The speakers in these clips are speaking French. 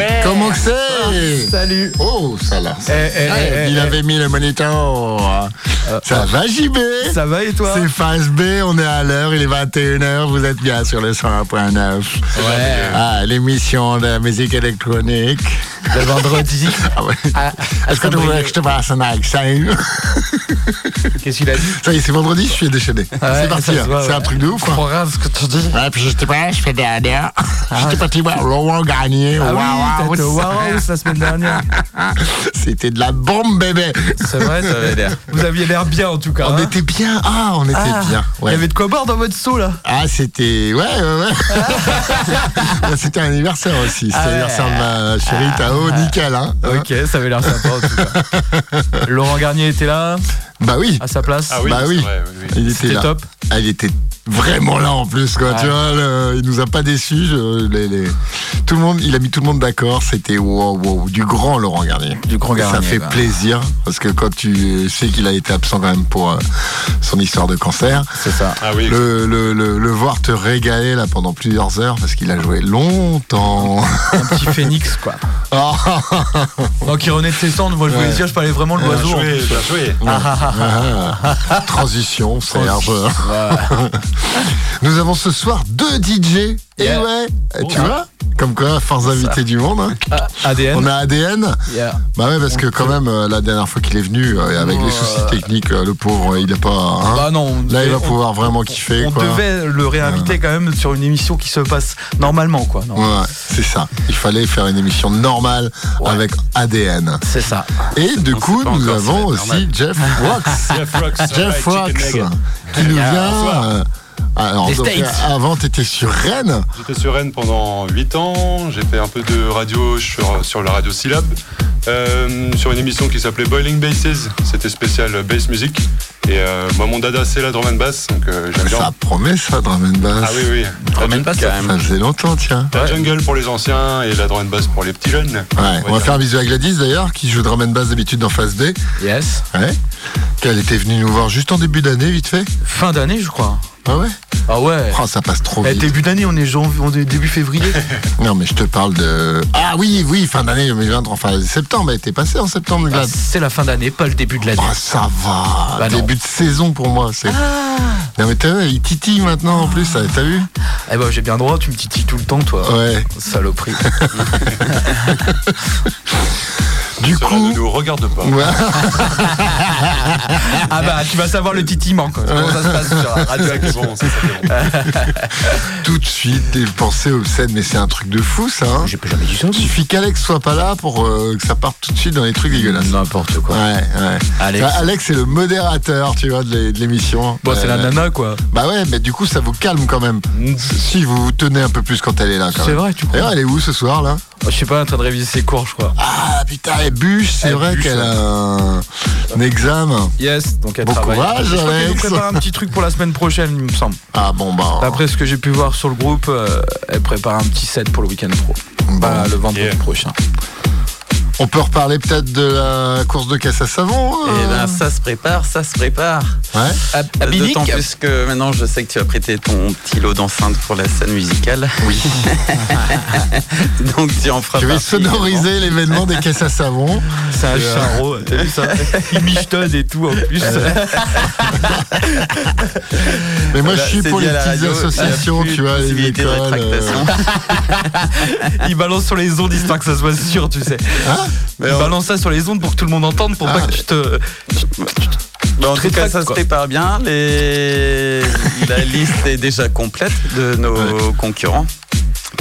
Ouais. Comment que c'est Salut. Oh, ça là. Eh, eh, Ouais, eh, il avait mis le moniteur. ça va, JB Ça va et toi C'est phase B, on est à l'heure, il est 21h, vous êtes bien sur le 101.9. Ouais. Ah, l'émission de musique électronique. Le vendredi. Ah ouais. Est-ce que tu voulais que je te passe un accent Qu'est-ce qu'il a dit Ça y est, c'est vendredi, je suis déchaîné. Ouais, c'est parti, hein. c'est ouais. un truc de ouf. hein. Ce que tu dis. Ouais, puis je sais pas, je fais des dernières. J'étais parti voir Laurent gagner. Ah Waouh, la semaine dernière. C'était de la bombe, bébé. C'est vrai, ça avait l'air. Vous aviez l'air bien en tout cas. On hein était bien. Ah, on était Ah, bien. Il Ouais. y avait de quoi boire dans votre seau là Ah, c'était. Ouais, ouais, ouais. c'était un anniversaire aussi. C'était Ah ouais. l'anniversaire de ma chérie Tao. Nickel, hein. Ok, ça avait l'air sympa en tout cas. Laurent Garnier était là, Bah oui. à sa place. Ah oui, Bah oui. vrai, oui, oui. Il était là. top. Ah, il était vraiment là en plus, quoi. Ouais. Tu vois, le- il nous a pas déçus. je- les- les- Tout le monde, il a mis tout le monde d'accord. C'était wow, wow, du grand Laurent Garnier. Du grand Et Ça Garnier, fait bah. plaisir parce que quand tu sais qu'il a été absent quand même pour euh, son histoire de cancer, C'est ça. Ah oui, le, le, le, le voir te régaler là pendant plusieurs heures parce qu'il a joué longtemps. Un petit phénix quoi. Ah, Donc qui renaît de ses cendres, moi je voulais Ouais. dire, je parlais vraiment de l'oiseau. joué, plus. bien joué. ah. Transition, Serge. Nous avons ce soir deux DJ. Et Yeah. ouais, Oh. tu vois, comme quoi, fins invités du monde. hein. Ah, ADN. On a ADN. Yeah. Bah ouais, parce que quand même, euh, la dernière fois qu'il est venu, euh, avec les soucis techniques, euh, le pauvre, il a pas. hein. Bah non. on Là, il va on- pouvoir vraiment kiffer. On quoi. devait le réinviter quand même sur une émission qui se passe normalement quoi. Non. Ouais, c'est ça. Il fallait faire une émission normale avec ADN. C'est ça. Et du coup, nous avons aussi normal. Jeff Wax. Jeff Rocks. Jeff Wax, qui nous Yeah, vient. Alors, Des donc, States. euh, avant, tu étais sur Rennes. J'étais sur Rennes pendant 8 ans. J'ai fait un peu de radio sur, sur la radio Syllab. euh, sur une émission qui s'appelait Boiling Basses. C'était spécial bass music. Et euh, moi, mon dada, c'est la drum and bass. Donc euh, j'aime bien. Ça promet ça, drum and bass. Ah oui, oui. La, Même pas Ça faisait longtemps, tiens. la jungle pour les anciens et la drum and bass pour les petits jeunes. Ouais, on va dire. faire un bisou à Gladys d'ailleurs, qui joue drum and bass d'habitude dans Phase B. Yes. Ouais. Qu'elle était venue nous voir juste en début d'année, vite fait. Fin d'année je crois. Ah ouais Ah ouais. Oh, ça passe trop Eh, vite. début d'année, on est janvier, on est début février. Non, mais je te parle de. Ah oui, oui, fin d'année 2023, enfin septembre, était passée en septembre, Ah, c'est la fin d'année, pas le début de l'année. Oh, ça va. Bah. Début de saison pour moi. C'est... Non, mais t'as vu, il titille maintenant en plus, ça, t'as vu Eh ben j'ai bien droit, tu me titilles tout le temps toi. Ouais. Saloperie. Du Cela coup. ne nous regarde pas. Ouais. ah bah tu vas savoir le titillement quoi. Comment ça se passe sur la radio. Bon, ça, c'est bon. Tout de suite, des pensées obscènes, mais c'est un truc de fou ça. Hein J'ai jamais dit ça. Il suffit qu'Alex soit pas là pour euh, que ça parte tout de suite dans les trucs dégueulasses. N'importe quoi. Ouais, ouais. Alex. Bah, Alex est le modérateur, tu vois, de l'é- de l'émission. Bon, c'est Euh, la nana quoi. Bah ouais, mais du coup, ça vous calme quand même. Si vous vous tenez un peu plus quand elle est là, quand C'est vrai, tu crois D'ailleurs, elle est où ce soir, là? Je sais pas, en train de réviser ses cours, je crois. Ah, putain, elle bûche, c'est Elle vrai qu'elle a un, un examen. Yes, donc elle Bon travaille. courage, Je crois Alex. prépare un petit truc pour la semaine prochaine, il me semble. Ah bon, bah. D'après ce que j'ai pu voir sur le groupe, euh, elle prépare un petit set pour le week-end pro. bon. Bah, le vendredi Yeah. prochain. On peut reparler peut-être de la course de caisse à savon Et euh ben ça se prépare, ça se prépare. Ouais. À, à Binic, D'autant plus que maintenant je sais que tu as prêté ton petit lot d'enceinte pour la scène musicale. Oui. Donc tu en feras Je vais partie sonoriser l'événement des caisses à savon. c'est un charreau, t'as vu ça Il michetonne et tout en plus. Mais moi, Voilà, je suis pour les petites radio, associations, tu vois, les écoles. euh. Il balance sur les ondes histoire que ça soit sûr, tu sais. Hein Balance ça sur les ondes pour que tout le monde entende, pour Ah. pas que tu te. En tout cas, ça se prépare bien. Les... La liste est déjà complète de nos concurrents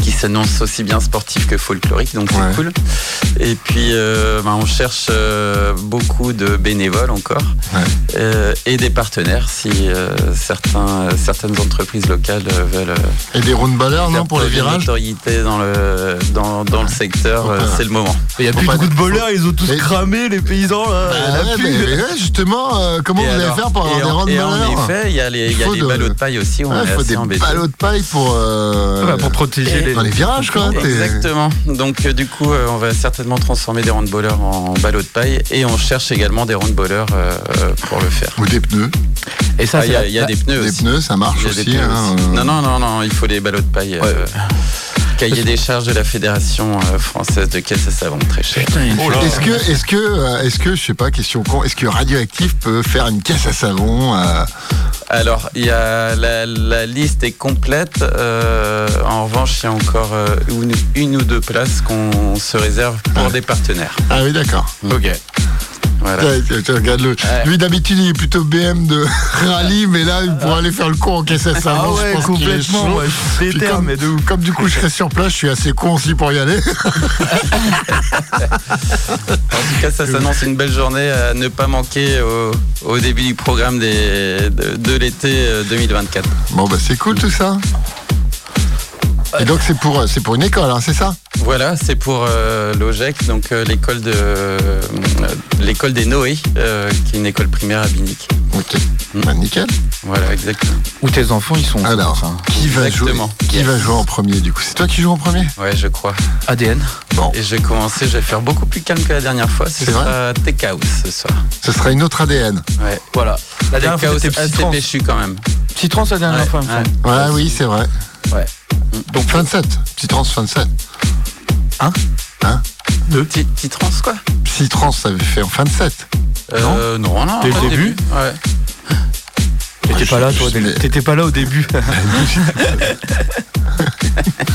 qui s'annoncent aussi bien sportifs que folkloriques, donc c'est cool. Et puis, euh, ben, on cherche euh, beaucoup de bénévoles encore Ouais. euh, et des partenaires si euh, certains, certaines entreprises locales veulent euh, Et des roundballers, non, pour les virages notoriété dans le, dans, dans le secteur, euh, c'est le moment. Il y a plus de de voleurs, ils ont tous cramé, les paysans là. Bah la mais, justement, euh, comment Et vous allez faire pour avoir et des en- roundballers en effet, il y a les, il y a faut les de- ballots de paille aussi, est faut des embêtés. ballots de paille pour. euh, Ouais, pour protéger les. Dans les virages, quoi. Exactement. Donc euh, du coup, euh, on va certainement transformer des roundballers en ballots de paille et on cherche également des roundballers euh, pour le faire. Ou des pneus. Et ça, Ah, Il y a, c'est il y a des pneus Des aussi. pneus, ça marche des aussi. hein, aussi. euh. Non, non, non, non, il faut des ballots de paille. euh, Cahier des charges de la Fédération euh, française de caisse à savon, très cher. Oh. Est-ce que, est-ce que, euh, est-ce que, je sais pas, question con, est-ce que Radioactif peut faire une caisse à savon euh, Alors, il y a la, la liste est complète. euh, en revanche, il y a encore euh, une, une ou deux places qu'on se réserve pour Ah. des partenaires. Ah oui, d'accord. Ok. Voilà. Tu- tu regardes le. Ouais. Lui d'habitude il est plutôt BM de rallye, mais là il pourrait aller faire le con en caisse à savon. Ah je ouais, pense qu'il est complètement. chaud. je suis comme, mais de ouf. comme du coup je serai sur place, je suis assez con aussi pour y aller. En tout cas, ça s'annonce une belle journée à ne pas manquer au, au début du programme des, de, de l'été euh, 2024. Bon bah c'est cool tout ça. Et donc c'est pour c'est pour une école, hein, c'est ça Voilà, c'est pour euh, l'OGEC, donc euh, l'école de euh, l'école des Noé, euh, qui est une école primaire à Binic. Ok. Bah, nickel. Voilà, exactement. Où tes enfants ils sont. Alors, qui va jouer Exactement. Qui Yes. va jouer en premier du coup? C'est toi qui joues en premier? Ouais, je crois. ADN. Bon, Et je vais commencer, je vais faire beaucoup plus calme que la dernière fois. Ce C'est sera Tech House ce soir. ce sera une autre ADN. Ouais. Voilà. La Tech dernière fois House c'était assez péchu quand même. Psytrance la dernière Ouais, fois. Ouais, oui, c'est vrai. Ouais. Donc fin de 7. Petit trans fin de 7. Petit, petit trans quoi Petit trans, ça avait fait en fin de 7. euh, Non, non. Dès le début Ouais. T'étais pas là, toi. T'étais pas là au début.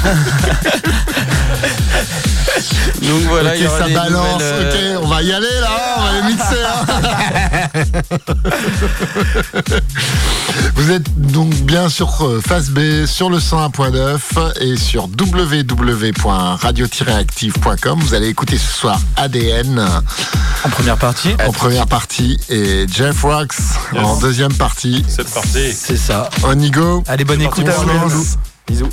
Donc voilà, il y ok, aura ça des balance. nouvelles, euh, Ok, on va y aller là, on va les mixer. hein. Vous êtes donc bien sur euh, Face B, sur le 101.9 et sur www.radio-active.com. Vous allez écouter ce soir ADN en première partie. en première partie et Jeff Rocks en deuxième partie. C'est parti. C'est ça. On y go. Allez, bonne écoute à vous. Bisous.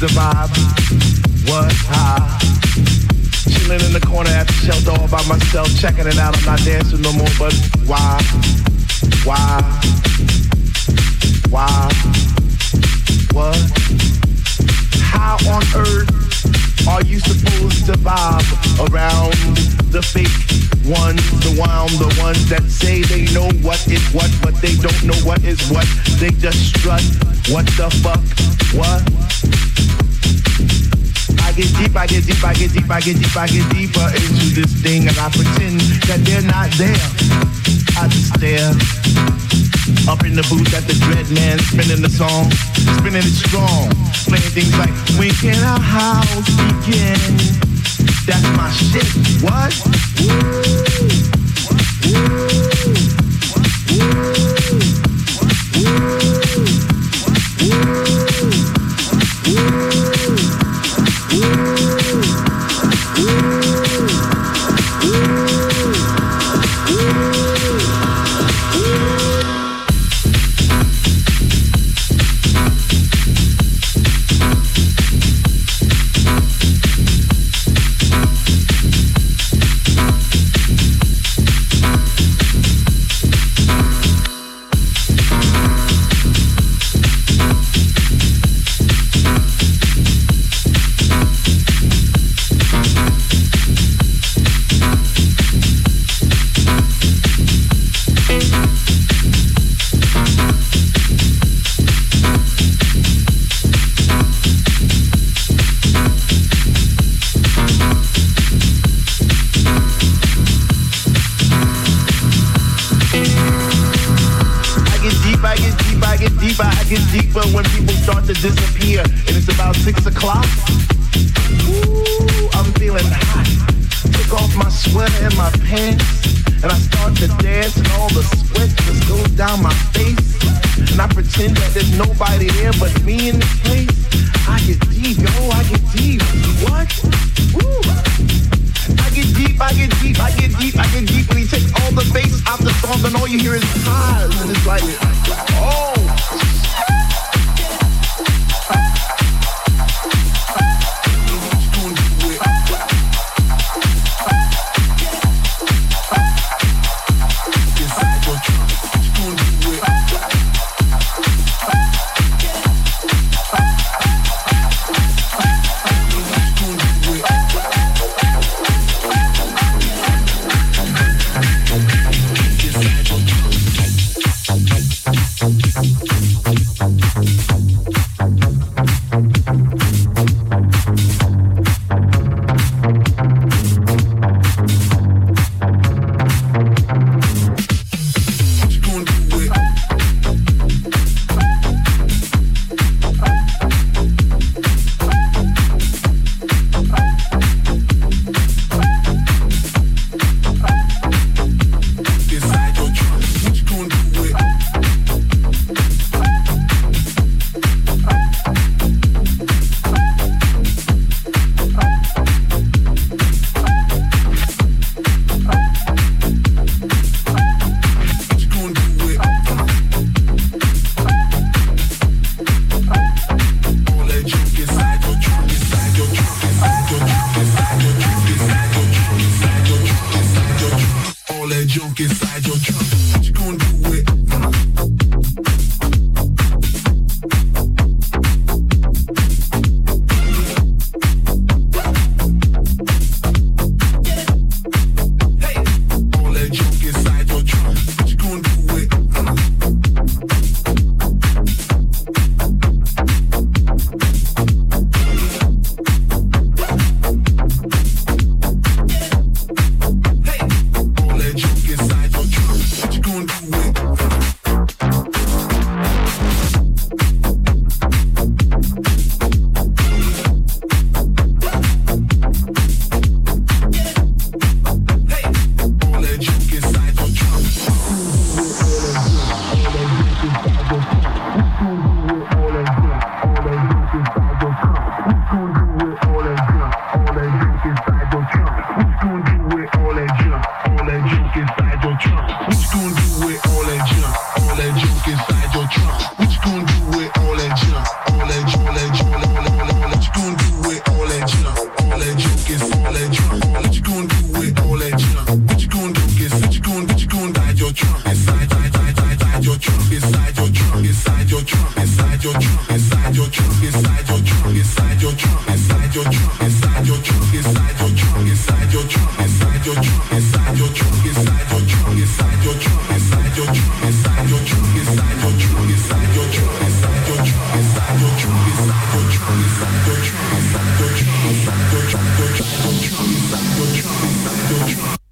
divide. When can our house begin? disappear. And it's about six o'clock. Ooh, I'm feeling hot. Took off my sweater and my pants. And I start to dance and all the sweat just goes down my face. And I pretend that there's nobody there but me in this place. I get deep, yo, I get deep. What? Ooh. I get deep, I get deep, I get deep, I get deep. When he takes all the bass out the songs and all you hear is highs. And it's like, oh.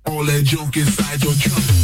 All that junk inside your trunk.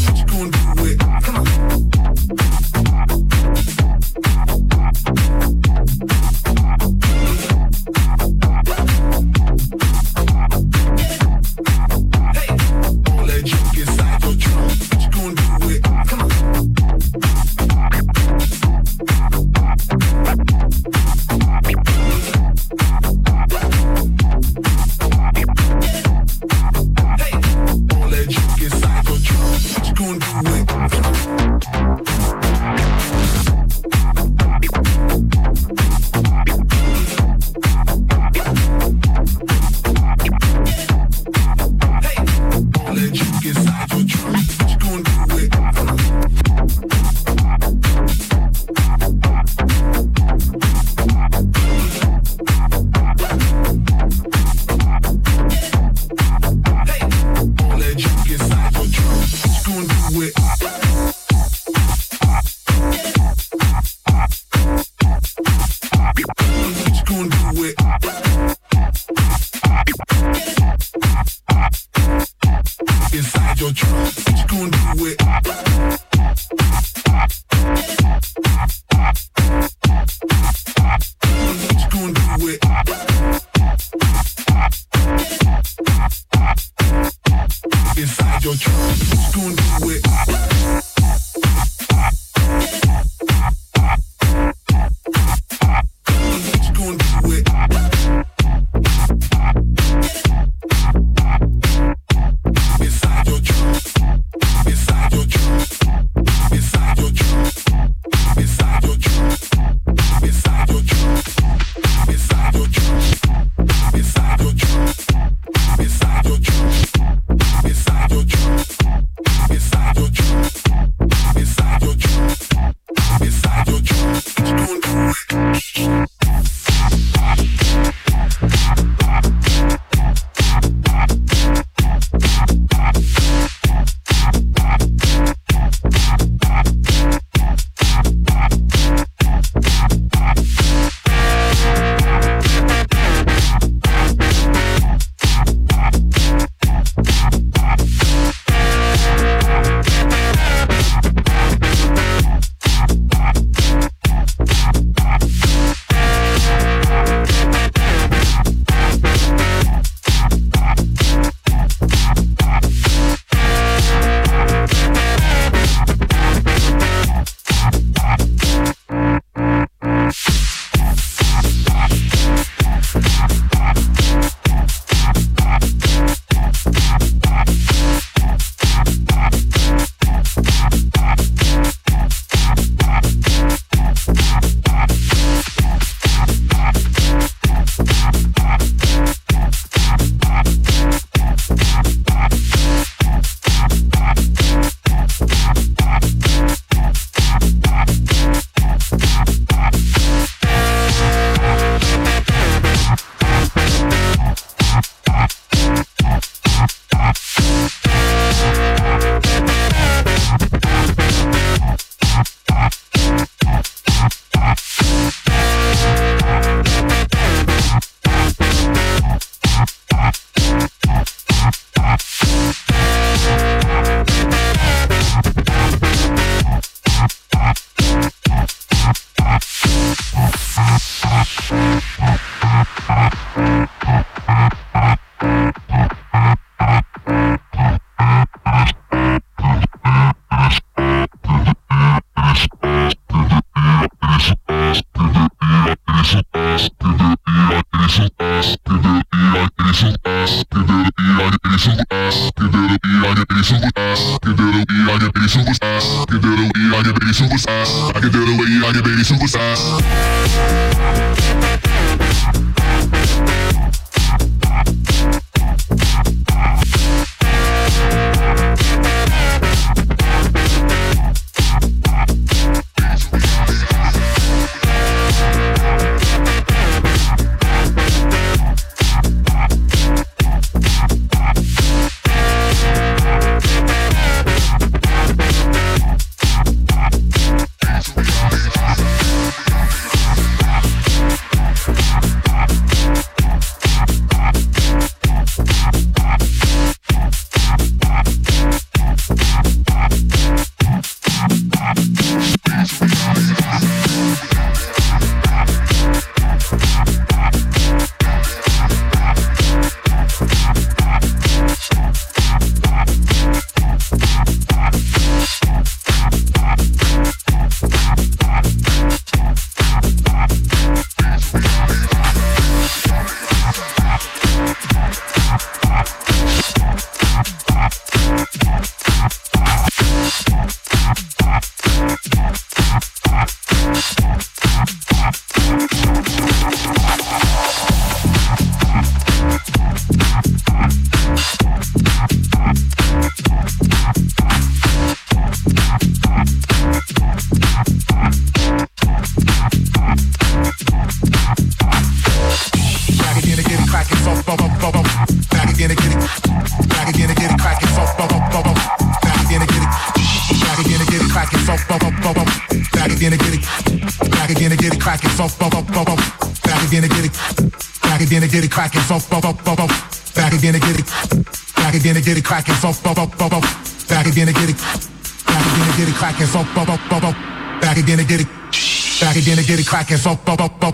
get it crackin'. Funk, funk, funk, funk.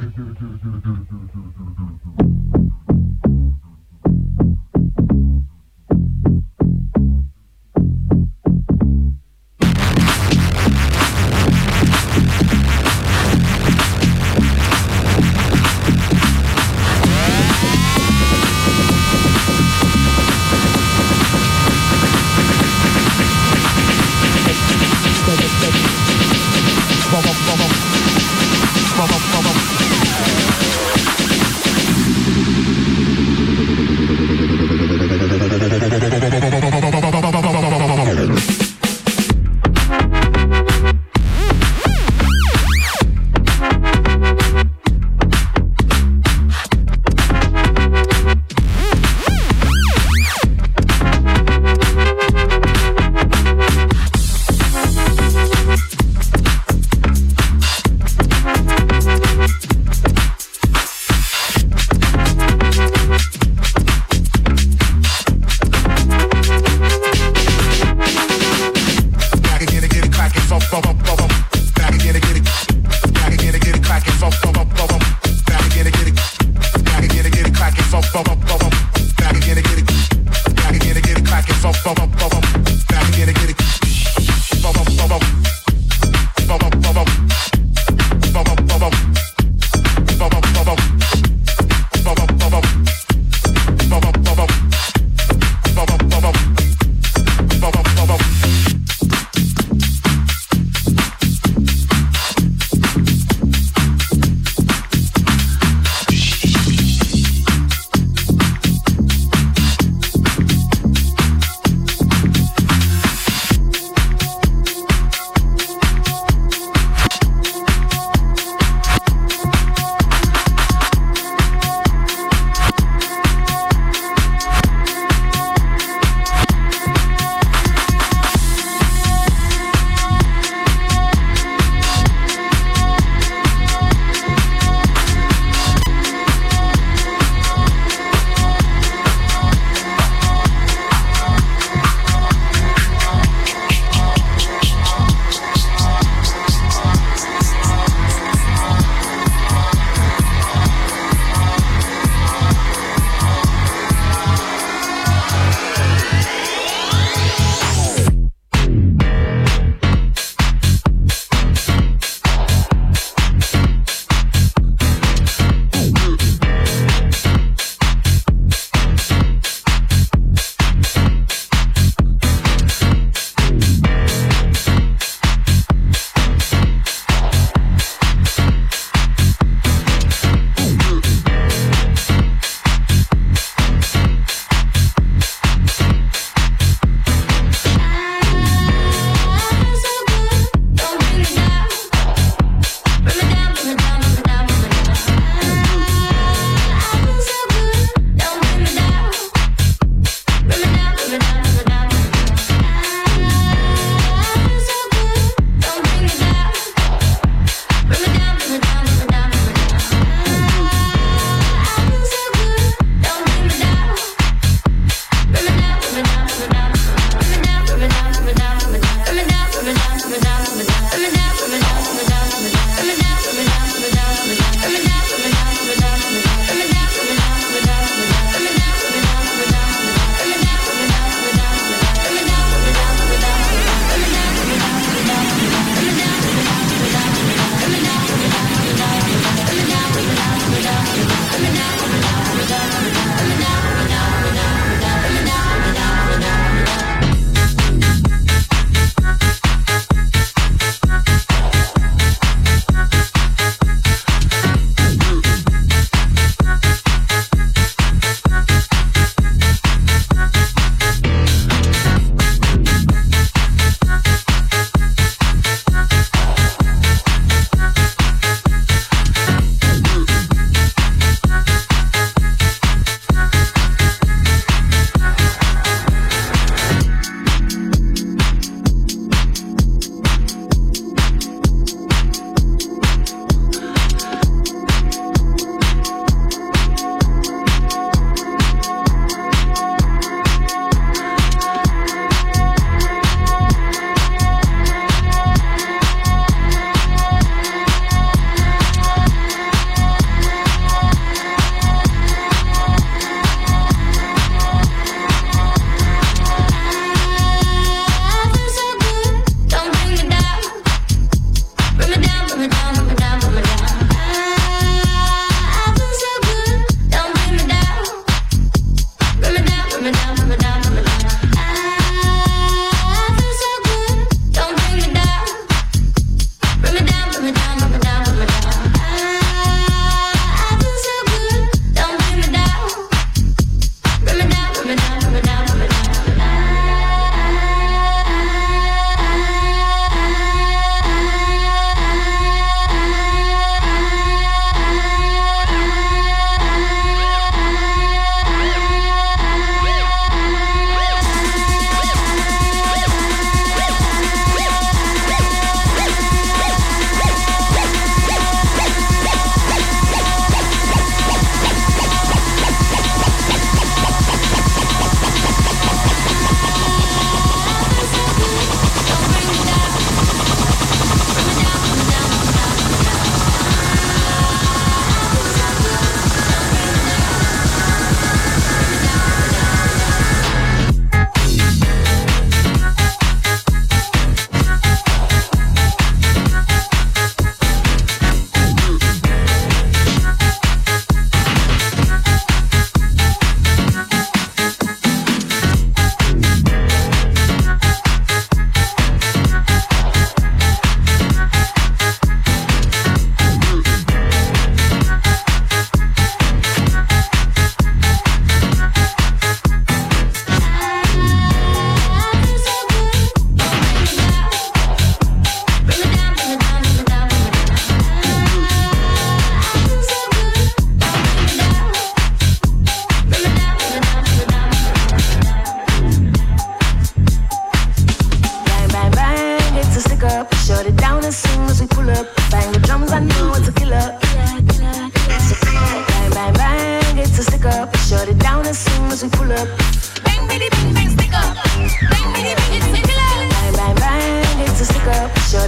it.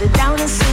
it down and see.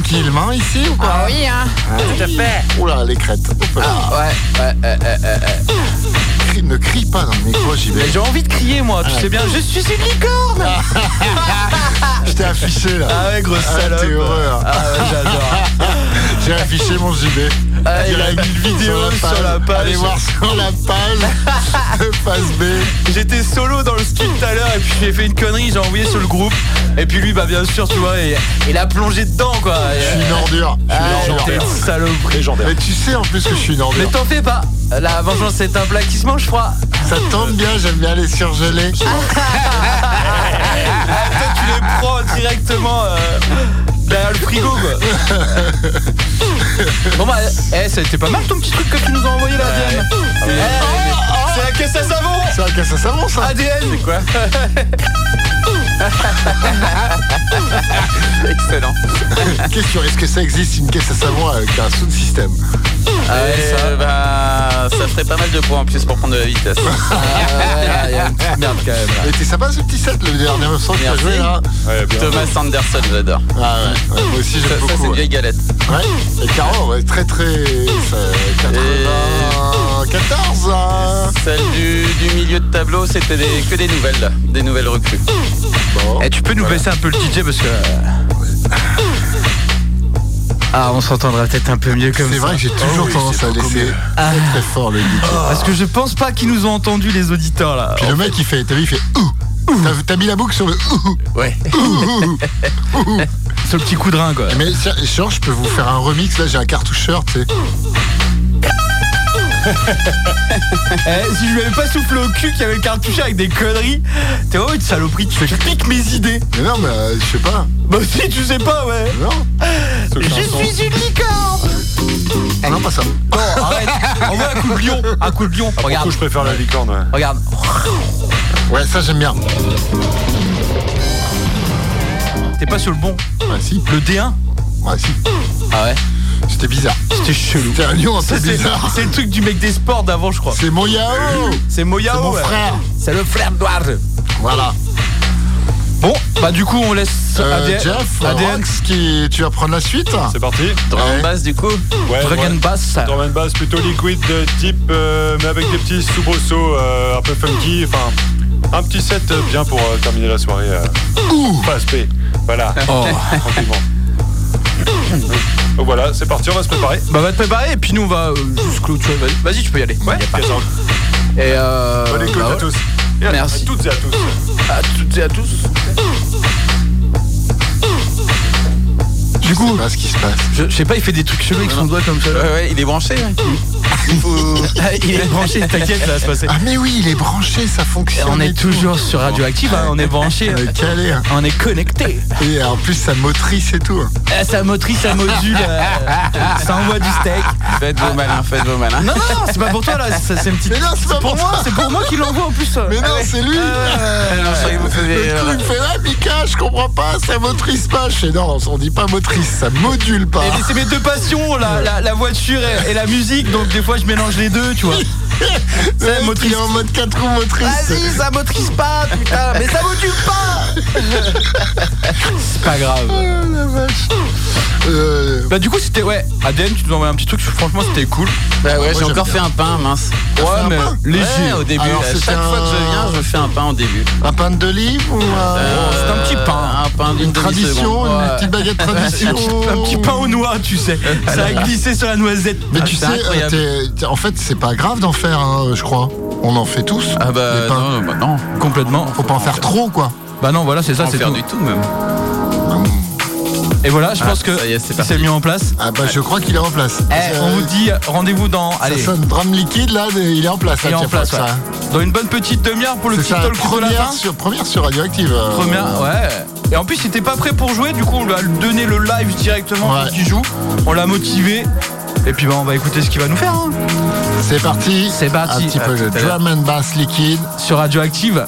Tranquillement ici ou quoi? Ah oui, hein Tout à fait. Oula, les crêtes. Ah, ouais, ouais, ouais, ouais, ouais, ouais. Crie- Ne crie pas dans le micro, j'y vais. Mais J'ai envie de crier moi, tu sais bien, je suis une licorne Je t'ai affiché là. Ah ouais, grosse Ah, salope t'es heureux. hein. Ah ouais, j'adore J'ai affiché mon JB. Ah, il a mis une vidéo sur la page. Allez voir sur la page de Phase B. J'étais solo dans le studio tout à l'heure et puis j'ai fait une connerie, j'ai envoyé sur le groupe et puis lui bah bien sûr tu vois il a plongé dedans quoi. Je suis une ordure. Je suis Ah, une ordure. t'es une saloperie. Légendaire. Mais tu sais en plus que je suis une Mais ordure. t'en fais pas, la vengeance c'est un plat qui se mange froid. Ça tombe bien, j'aime bien les surgelés. Ah, toi tu les prends directement euh, derrière le frigo quoi. bon bah, eh, c'était pas mal ton petit truc que tu nous as envoyé là, ADN. Eh, C'est la caisse à savon C'est un caisse à savon ça ADN C'est quoi Excellent. Question, est-ce que ça existe une caisse à savon avec un sound system Ah ouais, ça, bah, ça ferait pas mal de points en plus pour prendre de la vitesse. Ah, Il y a une petite merde quand même là. Mais t'es sympa ce petit set, le dernier son que t'as Merci. joué là. Thomas Anderson, j'adore. Ah ouais, ouais, moi aussi Ça, j'aime ça, c'est beaucoup. une ouais. vieille galette. Ouais, et Caro, ouais, très très. ça- 94 hein. Celle du, du milieu de tableau, c'était des- que des nouvelles, là. des nouvelles recrues. Bon. Eh, tu peux nous baisser un peu le DJ parce que. euh, Ah, on s'entendra peut-être un peu mieux comme ça. C'est vrai que j'ai toujours oui, tendance à beaucoup laisser très très fort le DJ. Parce que je pense pas qu'ils nous ont entendu les auditeurs là. Puis le mec il fait, t'as vu, il fait ouh T'as- T'as mis la boucle sur le ouh Ouais. ouh, ouh, ouh. Ce petit coup de rein quoi. Mais tiens, genre, je peux vous faire un remix, là j'ai un cartoucheur, tu sais. Eh, si je lui avais pas soufflé au cul qu'il y avait le cartouche avec des conneries, t'es vraiment une saloperie, tu piques mes idées. Mais non, mais euh, je sais pas. Bah si, tu sais pas, ouais. Non Je suis une licorne Ah non, pas ça. Bon, arrête, envoie un coup de lion, un coup de lion. Du Regarde, coup, je préfère la licorne. ouais. regarde. Ouais, ça j'aime bien. T'es pas sur le bon. Ouais, si. Le D1, Ouais, si. Ah ouais C'était bizarre. C'était chelou. C'était un lion un peu Ça, C'est bizarre. c'est le truc du mec des sports d'avant, je crois. C'est mon Yao C'est Moyao. C'est mon ouais. frère. C'est le frère d'Edouard. Voilà. Bon, bah du coup, on laisse Euh, ADN. Jeff, ADN. Rox, qui... tu vas prendre la suite C'est parti. Drum Ouais. bass, du coup Ouais, Dragon ouais. Bass. Drum and bass plutôt liquide de type, euh, mais avec des petits soubresauts euh, un peu funky. Enfin, un petit set euh, bien pour euh, terminer la soirée. Euh, Phase P. Voilà. Oh. Tranquillement. Donc voilà, c'est parti, on va se préparer. Bah va te préparer et puis nous on va euh, juste clôturer. Vas-y, Vas-y, tu peux y aller. Ouais. Et euh. Bonne écoute bah, à ouais. tous. Merci. À toutes et à tous. À toutes et à tous. Du coup, Je sais pas ce qui se passe. je, je sais pas, il fait des trucs chelous avec son doigt comme ça. Ouais, ouais, il est branché. hein. Il faut... Ah, il est branché, t'inquiète, ça va se passer. Ah mais oui, il est branché, ça fonctionne. On est tout. toujours sur Radioactive, hein, on est branché, On est calé. hein. on est connecté. Et en plus, sa motrice et tout. Ah, Ça motrice, ça module, euh, ça envoie du steak. Faites vos malins, faites vos malins. Non, non, non, c'est pas pour toi là, ça, c'est une petite. Mais non, c'est pas pour moi, c'est pour moi qui l'envoie en plus. Mais non, c'est lui Euh, Non, croyais que vous faisiez, Le coup, euh, il me fait Ah, Mika, je comprends pas, ça motrice pas. Je fais Non, on dit pas motrice, ça module pas. Et c'est mes deux passions, la, la, la voiture et, et la musique, donc des fois je mélange les deux, tu vois. Mec, motrice. il est en mode 4 roues motrice. Vas-y, ça motrice pas, putain, mais ça module pas C'est pas grave. Oh, la vache. Euh, Bah du coup c'était, ouais, ADN, tu nous as envoyé un petit truc, franchement c'était cool. Bah ouais, j'ai encore bien. fait un pain, mince. Ouais, mais pain léger. Ouais, au début. Alors, chaque fois que je viens, je fais un pain au début. un pain de livre ou un- Euh, c'est un petit pain. Un pain d'une tradition, une petite baguette tradition. Un petit pain aux noix, tu sais. Ça a glissé sur la noisette. Mais Ah, tu c'est sais, euh, t'es- t'es- en fait, c'est pas grave d'en faire, hein, je crois. On en fait tous. Ah bah des pains. non, bah non. Complètement. Faut pas en faire trop, quoi. Bah non, voilà, c'est ça, c'est faire tout. du tout même. Et voilà, je Ah, pense que ça y est, c'est mis en place. Ah bah, je crois qu'il est en place. Eh, Ça- on vous dit rendez-vous dans. Ça Allez, sonne drum liquide, là, il est en place. il est là, en tiens, place, ouais. ça- Dans une bonne petite demi-heure pour le C'est petit ça, talk de la première fin. sur, première sur Radioactive. euh, Première, ouais. Et en plus, il était pas prêt pour jouer, du coup, on lui a donné le live directement Ouais. joue. On l'a motivé. Et puis, bah, on va écouter ce qu'il va nous faire hein. C'est parti. C'est parti. Un petit peu de drum and bass liquide. sur Radioactive.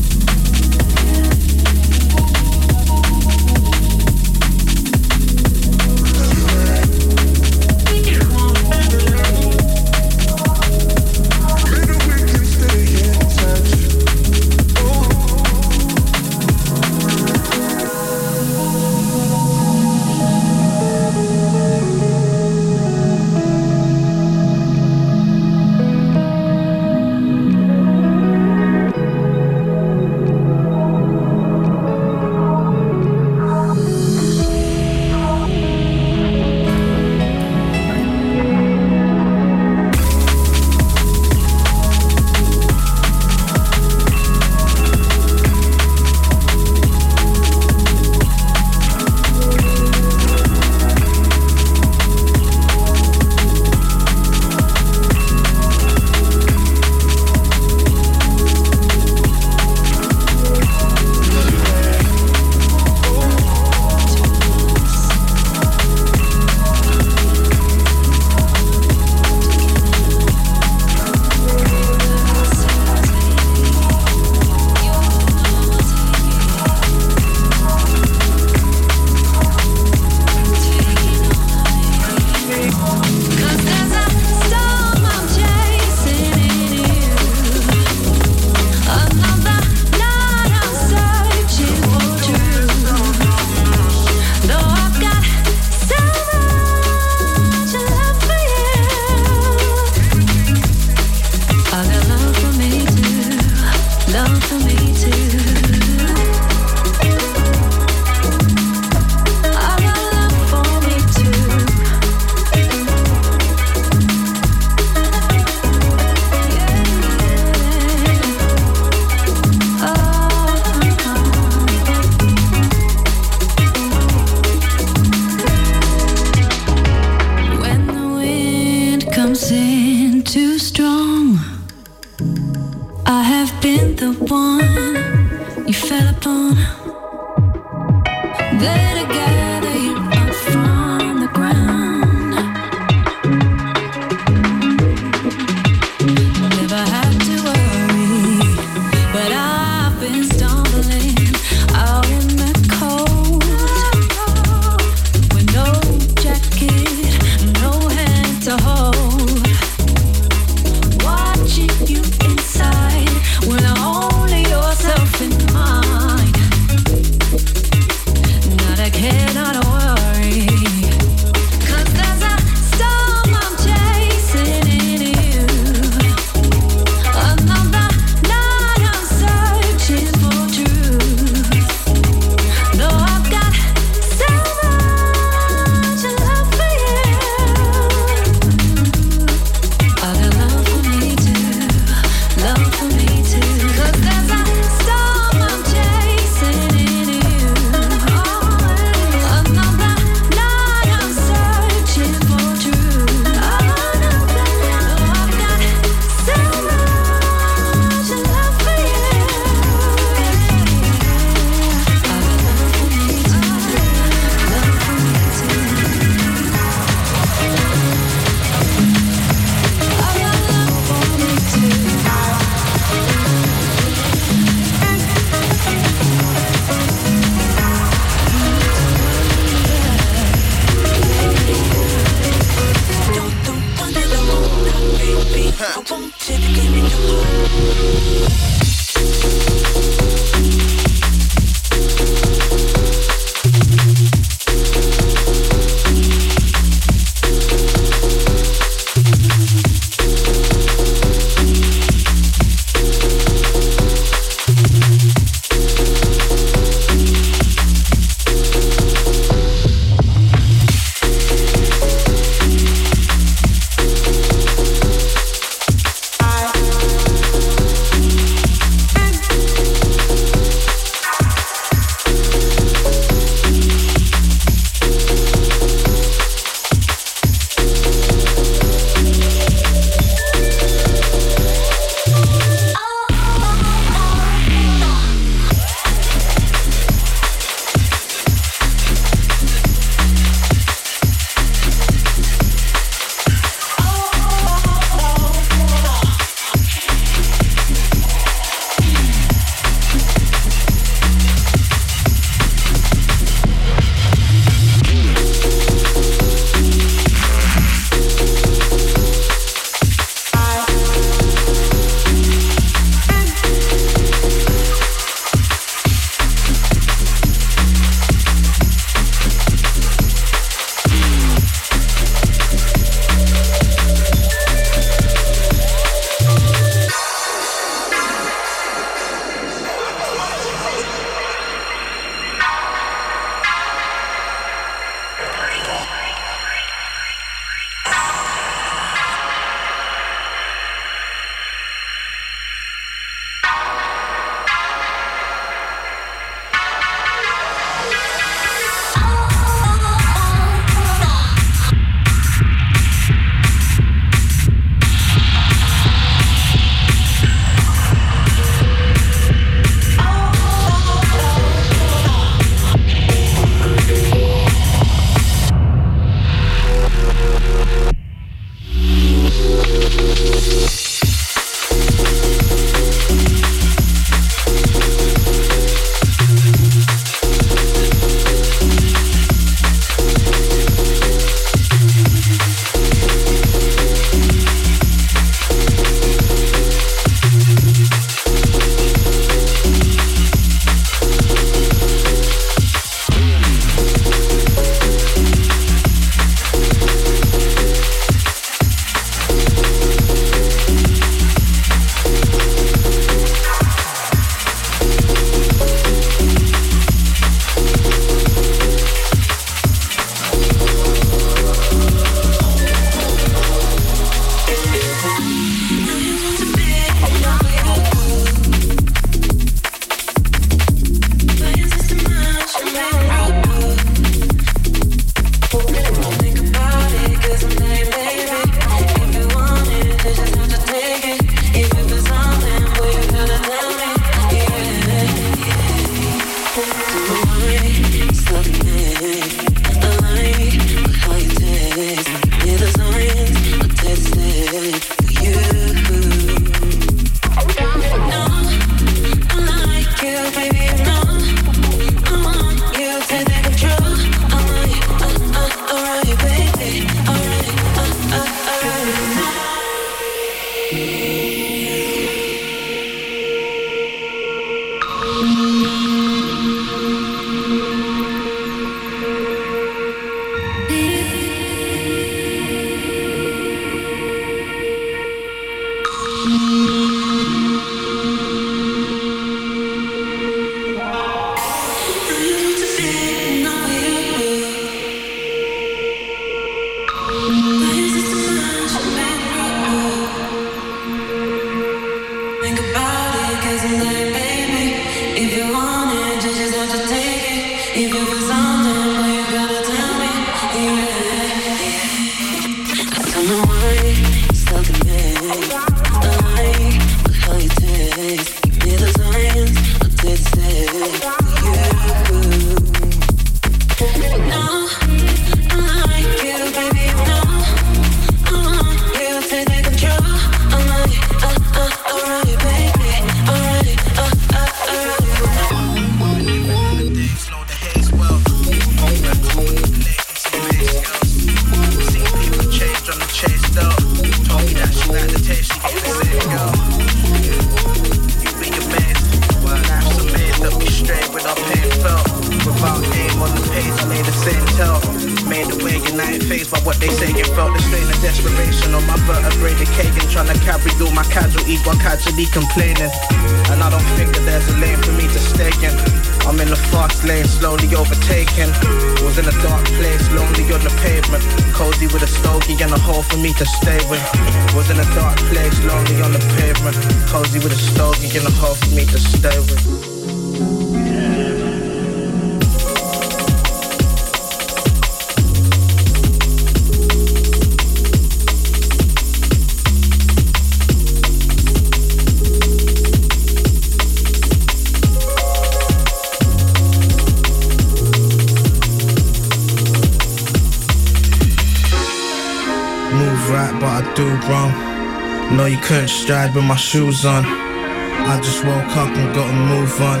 shoes on. I just woke up and got a move on.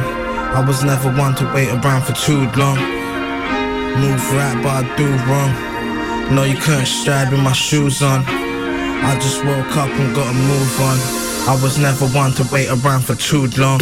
I was never one to wait around for too long. Move right, but I do wrong. No, you couldn't stride with my shoes on. I just woke up and got a move on. I was never one to wait around for too long.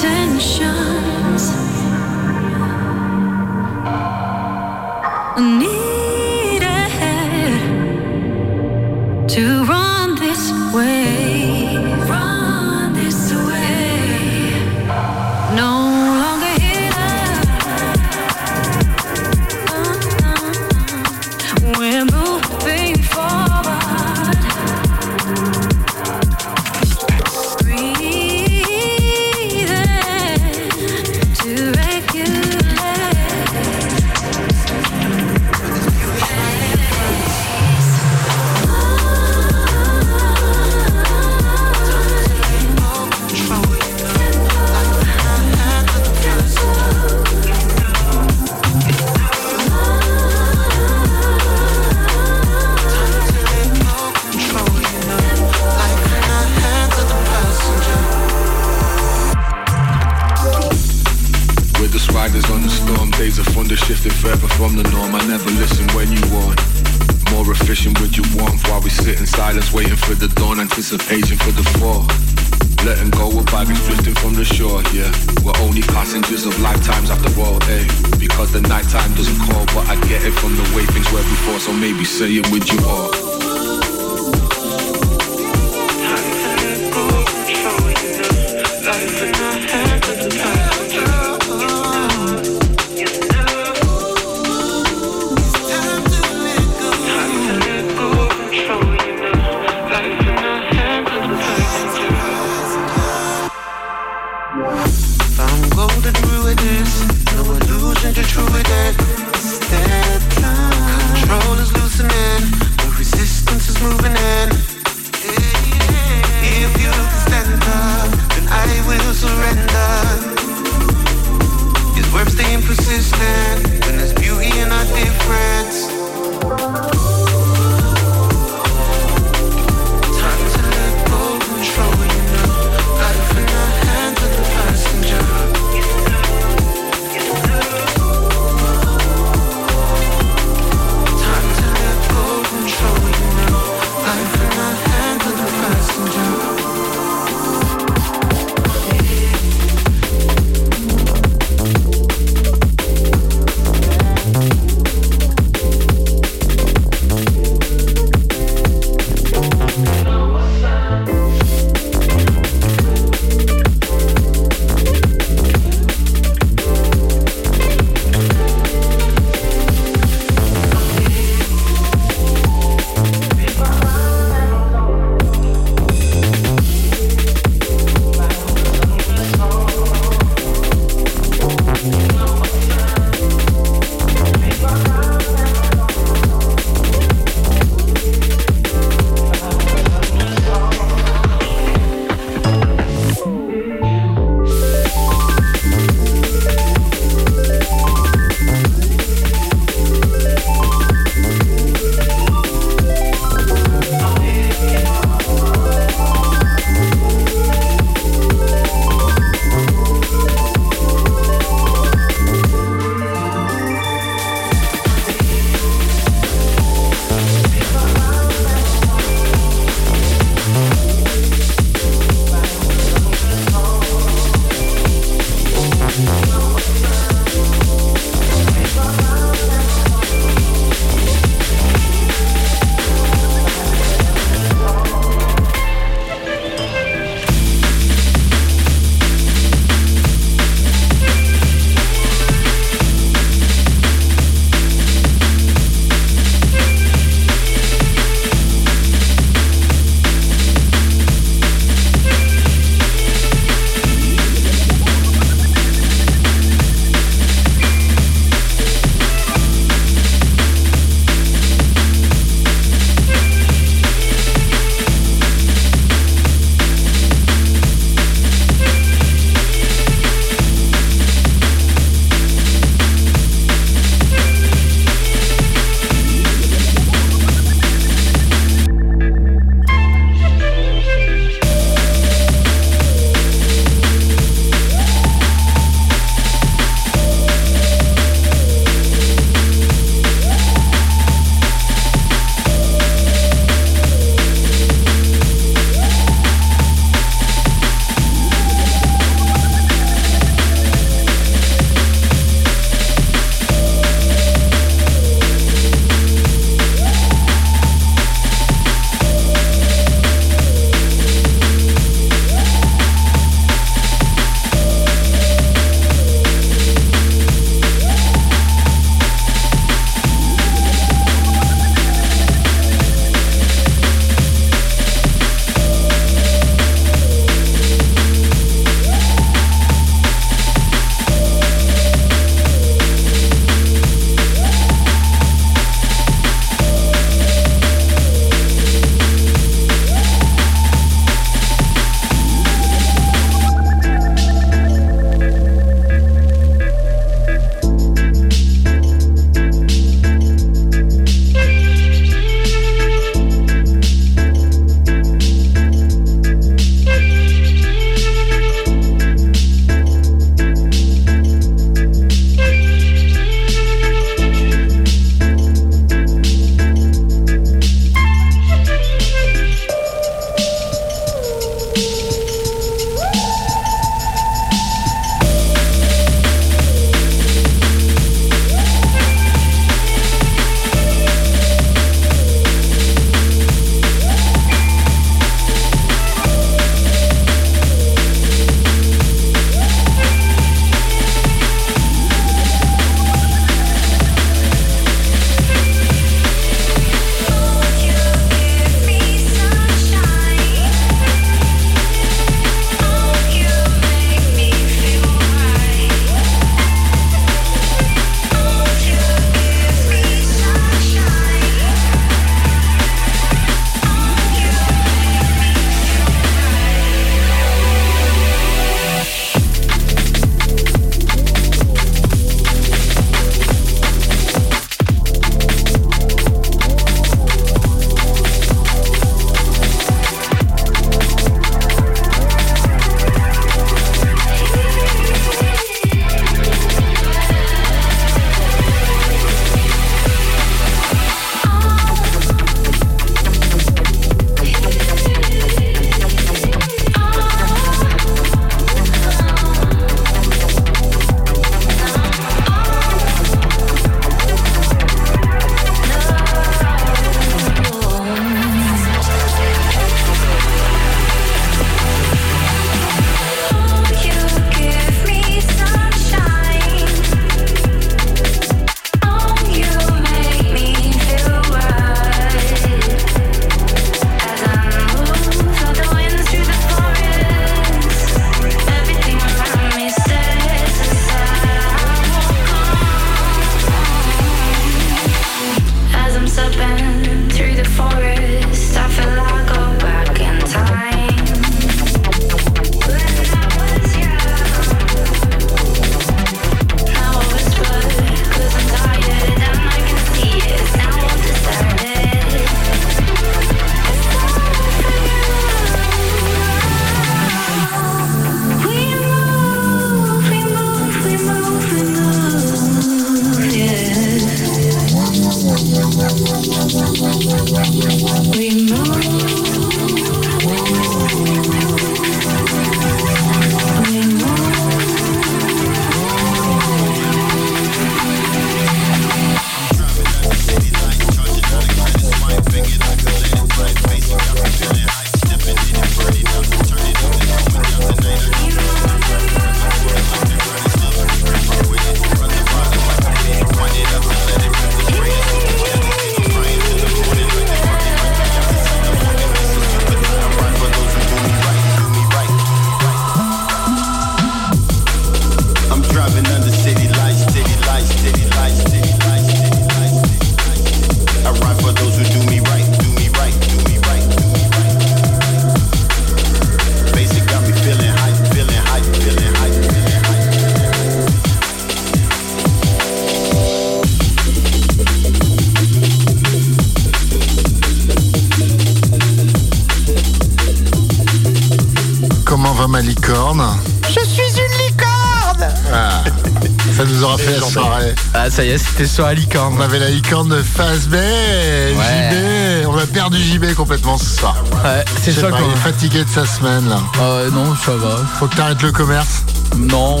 Soirée. Ah, ça y est, c'était sur la licorne. On avait la licorne de Phase B, JB. On a perdu JB complètement ce soir. Ouais, c'est ça pas, quoi. Il est fatigué de sa semaine là. Euh, non, ça va. Faut que t'arrêtes le commerce. Non.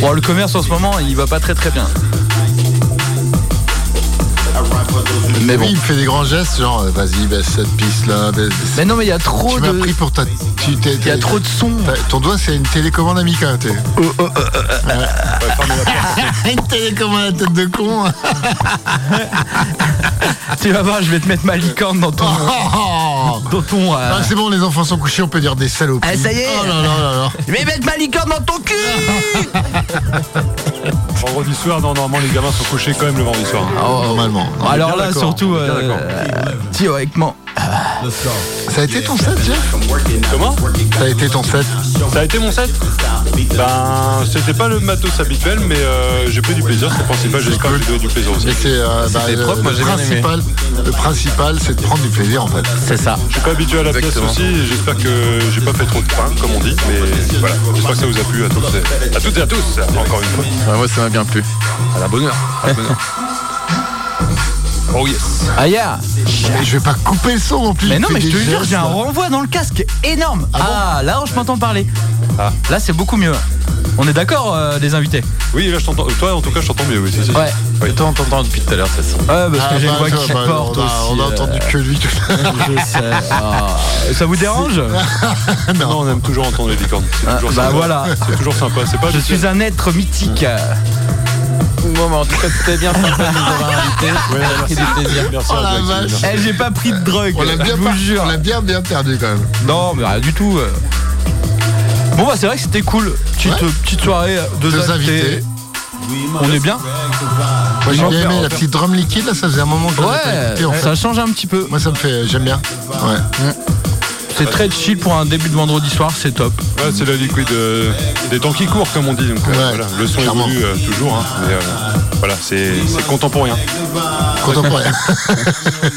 Bon, le commerce en ce moment, il va pas très très bien. Mais oui, il me fait des grands gestes, genre euh, vas-y, baisse cette piste là. Baisse. Mais non, mais il y a trop tu de. m'as pris pour ta. Tu, t'es- Il y a trop de sons. Ton doigt, c'est une télécommande Amica. t'es- une télécommande à tête de con. Tu vas voir, je vais te mettre ma licorne dans ton. dans ton. euh, Ah, c'est bon, les enfants sont couchés, on peut dire des saloperies. Ah, ça y est. Oh là là là là. Je vais mettre ma licorne dans ton cul Vendredi soir, non, normalement, les gamins sont couchés quand même le vendredi soir. Normalement. On est Alors là, surtout, euh, euh, théoriquement. Ça a été ton set, Jeff Comment Ça a été ton set Ça a été mon set Ben, c'était pas le matos habituel, mais euh, j'ai pris du plaisir, c'est le principal. J'espère que j'ai donné du plaisir aussi. Et c'est euh, bah, C'était le, propre, moi, j'ai principal, le principal, c'est de prendre du plaisir en fait. C'est ça. Je suis pas habitué à la pièce Exactement. aussi, et j'espère que j'ai pas fait trop de pain, comme on dit, mais voilà. J'espère que ça vous a plu à tous, et- à toutes et à tous, encore une fois. Ouais, moi, ça m'a bien plu. À la bonne heure. À la bonne heure. Oh yes. Ah, yeah. Mais je vais pas couper le son non plus. Mais non, mais je te jure, j'ai un renvoi dans le casque énorme. Ah, là, je m'entends parler. Ah. Là, c'est beaucoup mieux. On est d'accord, euh, les invités Oui, là je t'entends. Toi, en tout cas, je t'entends mieux. Oui, si, si. Ouais. Et toi, on t'entend depuis tout à l'heure, ça sent. Ouais, parce Ah, que j'ai une bah, voix qui bah, porte on a, aussi. on a euh, entendu que lui tout à l'heure. Je sais. Ah, Ça vous dérange Non, on aime toujours entendre les licornes. C'est Ah, bah sympa. voilà. C'est toujours sympa. C'est pas Je suis un être mythique. Mais en tout cas, c'était bien sympa de nous avoir invités. Ouais, merci. du plaisir. Merci Oh la vache. Eh, j'ai pas pris de drogue. On l'a bien, je vous par- jure. on l'a bien bien perdu quand même. Non, mais rien du tout. euh. Bon, bah, c'est vrai que c'était cool. Petite, Ouais. petite soirée, deux, Deux invités. invités. On est bien. Moi j'ai bien aimé la petite drum liquide là, ça faisait un moment que je l'avais pas écouté, en Ouais, fait. ça change un petit peu. Moi ça me fait, j'aime bien. Ouais. C'est très chill pour un début de vendredi soir, c'est top. Ouais, c'est la liquide euh, des temps qui courent, comme on dit. Donc, euh, Ouais, voilà. Le son clairement. évolue euh, toujours. hein, mais euh, voilà, c'est contemporain. Content pour rien.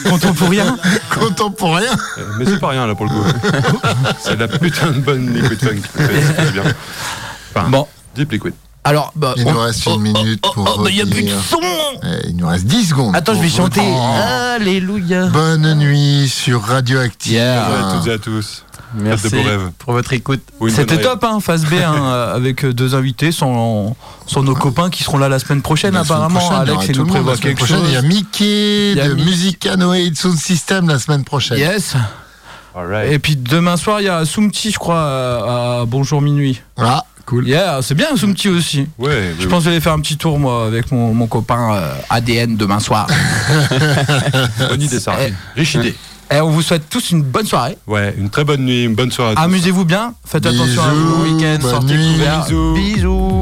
Content pour rien. Content pour rien. Euh, Mais c'est pas rien là pour le coup. c'est de la putain de bonne liquid funk. C'est bien. Enfin, Bon. Deep liquid. Alors, bah, Il on- nous reste une minute pour. oh, mais il y a plus de son. Eh, Il nous reste 10 secondes. Attends, je vais chanter. Alléluia. Bonne nuit sur Radioactive. Yeah. À toutes et à tous. Merci Faites de beaux rêves. pour votre écoute. Ou une bonne C'était top, hein, phase B, hein, euh, avec euh, deux invités, sans, sans nos copains qui seront là la semaine prochaine, La semaine apparemment. prochaine, Alex, il nous prévoit la semaine quelque prochaine. chose. Il y a Mickey Il y a de Mickey. Musicanoid Sound System la semaine prochaine. Yes. Alright. Et puis demain soir, il y a Soumti, je crois, à, à Bonjour Minuit. Ah, cool. Yeah, c'est bien Soumti aussi. Ouais, Je pense que je vais aller faire un petit tour, moi, avec mon, mon copain euh, ADN demain soir. bonne idée, ça. Riche idée. Et on vous souhaite tous une bonne soirée. Ouais, une très bonne nuit, une bonne soirée à tous. Amusez-vous bien. Faites attention à vous week-end. Sortez couverts. Bisous. Bisous.